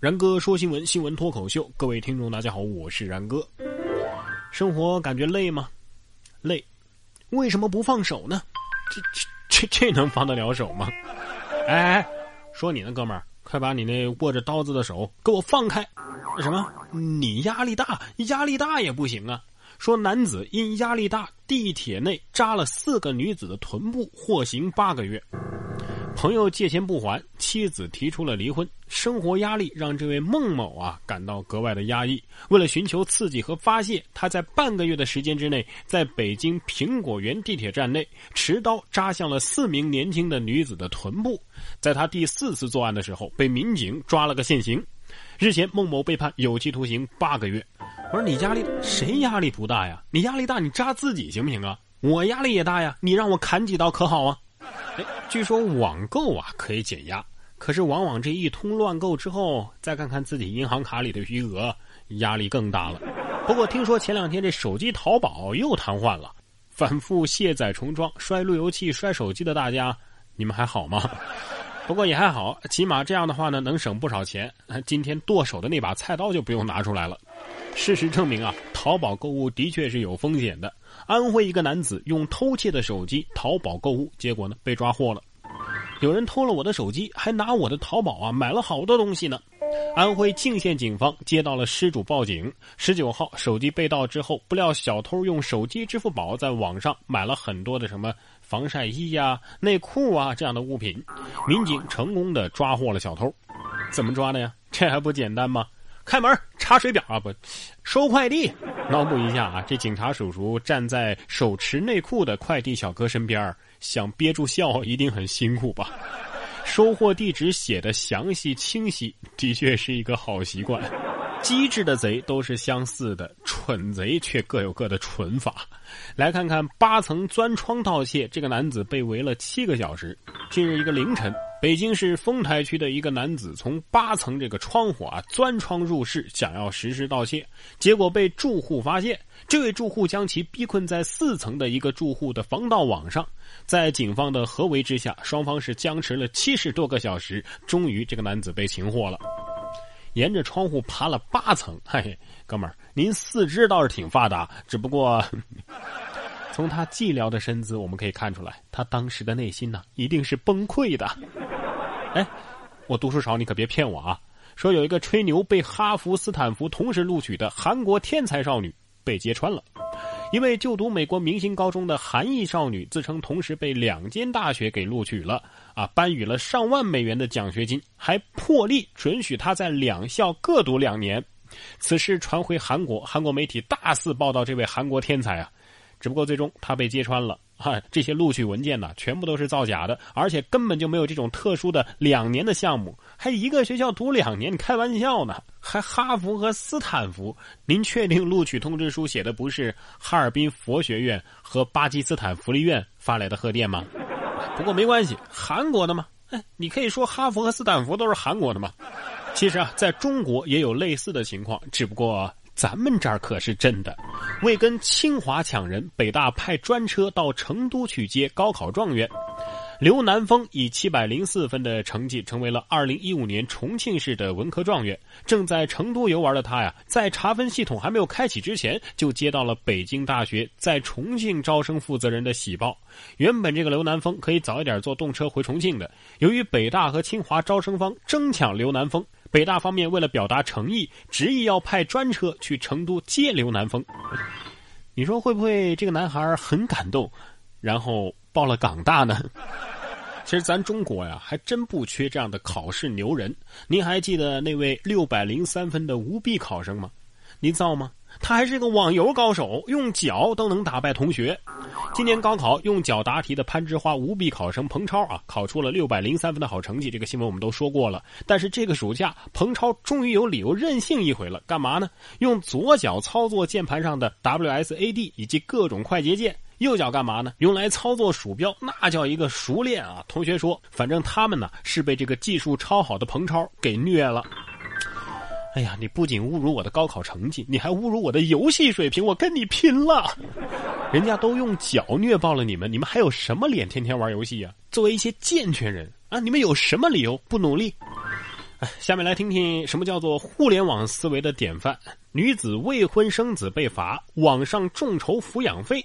然哥说新闻，新闻脱口秀，各位听众大家好，我是然哥。生活感觉累吗？累。为什么不放手呢？这这这这能放得了手吗？哎，说你呢，哥们儿，快把你那握着刀子的手给我放开！什么？你压力大？压力大也不行啊！说男子因压力大，地铁内扎了四个女子的臀部，获刑八个月。朋友借钱不还，妻子提出了离婚。生活压力让这位孟某啊感到格外的压抑。为了寻求刺激和发泄，他在半个月的时间之内，在北京苹果园地铁站内持刀扎向了四名年轻的女子的臀部。在他第四次作案的时候，被民警抓了个现行。日前，孟某被判有期徒刑八个月。我说你压力谁压力不大呀？你压力大，你扎自己行不行啊？我压力也大呀，你让我砍几刀可好啊？据说网购啊可以减压，可是往往这一通乱购之后，再看看自己银行卡里的余额，压力更大了。不过听说前两天这手机淘宝又瘫痪了，反复卸载重装、摔路由器、摔手机的大家，你们还好吗？不过也还好，起码这样的话呢，能省不少钱。今天剁手的那把菜刀就不用拿出来了。事实证明啊，淘宝购物的确是有风险的。安徽一个男子用偷窃的手机淘宝购物，结果呢被抓获了。有人偷了我的手机，还拿我的淘宝啊买了好多东西呢。安徽泾县警方接到了失主报警，十九号手机被盗之后，不料小偷用手机支付宝在网上买了很多的什么防晒衣呀、内裤啊这样的物品，民警成功的抓获了小偷。怎么抓的呀？这还不简单吗？开门查水表啊，不收快递。脑补一下啊，这警察叔叔站在手持内裤的快递小哥身边，想憋住笑一定很辛苦吧？收货地址写的详细清晰，的确是一个好习惯。机智的贼都是相似的，蠢贼却各有各的蠢法。来看看八层钻窗盗窃，这个男子被围了七个小时。近日一个凌晨，北京市丰台区的一个男子从八层这个窗户啊钻窗入室，想要实施盗窃，结果被住户发现。这位住户将其逼困在四层的一个住户的防盗网上，在警方的合围之下，双方是僵持了七十多个小时，终于这个男子被擒获了。沿着窗户爬了八层，嘿，哥们儿，您四肢倒是挺发达，只不过 从他寂寥的身姿，我们可以看出来，他当时的内心呢，一定是崩溃的。哎，我读书少，你可别骗我啊！说有一个吹牛被哈佛、斯坦福同时录取的韩国天才少女被揭穿了。一位就读美国明星高中的韩裔少女自称同时被两间大学给录取了，啊，颁予了上万美元的奖学金，还破例准许她在两校各读两年。此事传回韩国，韩国媒体大肆报道这位韩国天才啊，只不过最终她被揭穿了。哈，这些录取文件呢，全部都是造假的，而且根本就没有这种特殊的两年的项目，还一个学校读两年，你开玩笑呢？还哈佛和斯坦福？您确定录取通知书写的不是哈尔滨佛学院和巴基斯坦福利院发来的贺电吗？不过没关系，韩国的嘛，你可以说哈佛和斯坦福都是韩国的嘛。其实啊，在中国也有类似的情况，只不过。咱们这儿可是真的，为跟清华抢人，北大派专车到成都去接高考状元。刘南峰以七百零四分的成绩，成为了二零一五年重庆市的文科状元。正在成都游玩的他呀，在查分系统还没有开启之前，就接到了北京大学在重庆招生负责人的喜报。原本这个刘南峰可以早一点坐动车回重庆的，由于北大和清华招生方争抢刘南峰。北大方面为了表达诚意，执意要派专车去成都接刘南峰。你说会不会这个男孩很感动，然后报了港大呢？其实咱中国呀，还真不缺这样的考试牛人。您还记得那位六百零三分的无臂考生吗？您造吗？他还是个网游高手，用脚都能打败同学。今年高考用脚答题的攀枝花无弊考生彭超啊，考出了六百零三分的好成绩。这个新闻我们都说过了。但是这个暑假，彭超终于有理由任性一回了。干嘛呢？用左脚操作键盘上的 WSAD 以及各种快捷键，右脚干嘛呢？用来操作鼠标，那叫一个熟练啊！同学说，反正他们呢是被这个技术超好的彭超给虐了。哎呀，你不仅侮辱我的高考成绩，你还侮辱我的游戏水平，我跟你拼了！人家都用脚虐爆了你们，你们还有什么脸天天玩游戏呀？作为一些健全人啊，你们有什么理由不努力？哎下面来听听什么叫做互联网思维的典范：女子未婚生子被罚，网上众筹抚养费。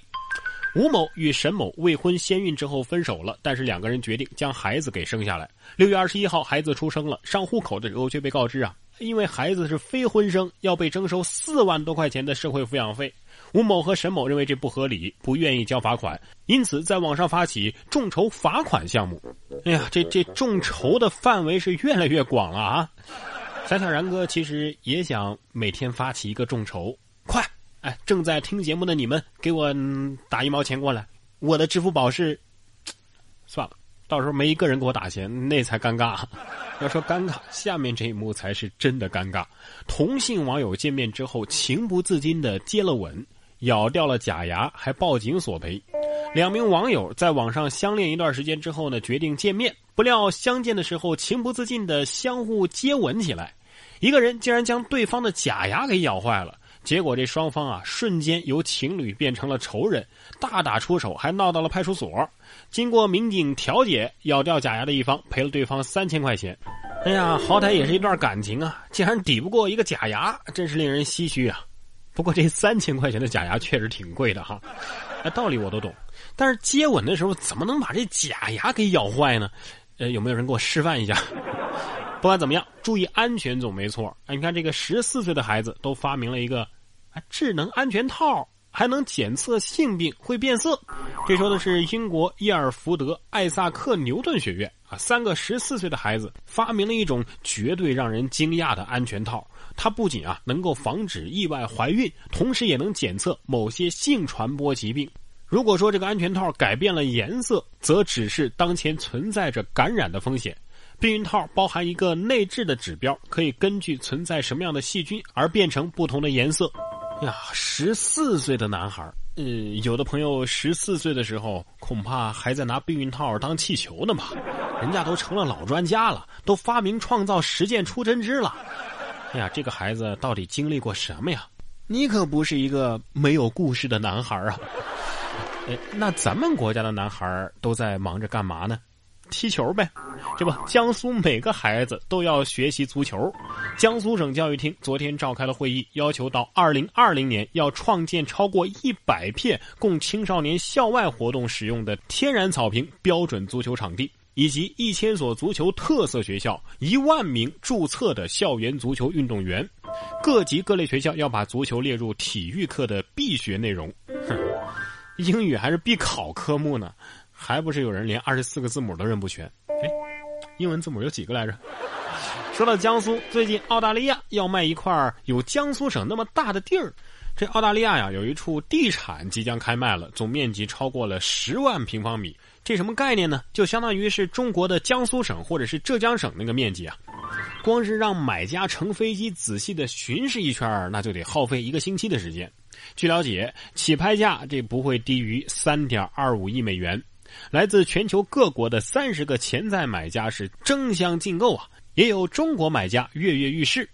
吴某与沈某未婚先孕之后分手了，但是两个人决定将孩子给生下来。六月二十一号，孩子出生了，上户口的时候却被告知啊，因为孩子是非婚生，要被征收四万多块钱的社会抚养费。吴某和沈某认为这不合理，不愿意交罚款，因此在网上发起众筹罚款项目。哎呀，这这众筹的范围是越来越广了啊！想想然哥其实也想每天发起一个众筹，快！哎，正在听节目的你们，给我打一毛钱过来。我的支付宝是，算了，到时候没一个人给我打钱，那才尴尬。要说尴尬，下面这一幕才是真的尴尬。同性网友见面之后，情不自禁的接了吻，咬掉了假牙，还报警索赔。两名网友在网上相恋一段时间之后呢，决定见面，不料相见的时候情不自禁的相互接吻起来，一个人竟然将对方的假牙给咬坏了。结果这双方啊，瞬间由情侣变成了仇人，大打出手，还闹到了派出所。经过民警调解，咬掉假牙的一方赔了对方三千块钱。哎呀，好歹也是一段感情啊，竟然抵不过一个假牙，真是令人唏嘘啊。不过这三千块钱的假牙确实挺贵的哈。道理我都懂，但是接吻的时候怎么能把这假牙给咬坏呢？呃，有没有人给我示范一下？不管怎么样，注意安全总没错。哎，你看这个十四岁的孩子都发明了一个。智能安全套还能检测性病，会变色。这说的是英国伊尔福德艾萨克牛顿学院啊，三个十四岁的孩子发明了一种绝对让人惊讶的安全套。它不仅啊能够防止意外怀孕，同时也能检测某些性传播疾病。如果说这个安全套改变了颜色，则只是当前存在着感染的风险。避孕套包含一个内置的指标，可以根据存在什么样的细菌而变成不同的颜色。呀，十四岁的男孩呃，有的朋友十四岁的时候恐怕还在拿避孕套当气球呢吧？人家都成了老专家了，都发明创造实践出真知了。哎呀，这个孩子到底经历过什么呀？你可不是一个没有故事的男孩啊！那咱们国家的男孩都在忙着干嘛呢？踢球呗，这不，江苏每个孩子都要学习足球。江苏省教育厅昨天召开了会议，要求到二零二零年要创建超过一百片供青少年校外活动使用的天然草坪标准足球场地，以及一千所足球特色学校、一万名注册的校园足球运动员。各级各类学校要把足球列入体育课的必学内容。哼，英语还是必考科目呢。还不是有人连二十四个字母都认不全？哎，英文字母有几个来着？说到江苏，最近澳大利亚要卖一块有江苏省那么大的地儿。这澳大利亚呀，有一处地产即将开卖了，总面积超过了十万平方米。这什么概念呢？就相当于是中国的江苏省或者是浙江省那个面积啊。光是让买家乘飞机仔细的巡视一圈，那就得耗费一个星期的时间。据了解，起拍价这不会低于三点二五亿美元。来自全球各国的三十个潜在买家是争相竞购啊，也有中国买家跃跃欲试。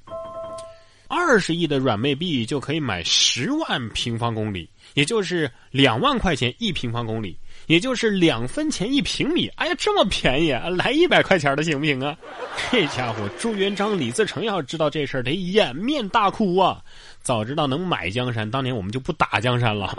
二十亿的软妹币就可以买十万平方公里，也就是两万块钱一平方公里，也就是两分钱一平米。哎呀，这么便宜，来一百块钱的行不行啊？这家伙朱元璋、李自成要知道这事儿得掩面大哭啊！早知道能买江山，当年我们就不打江山了。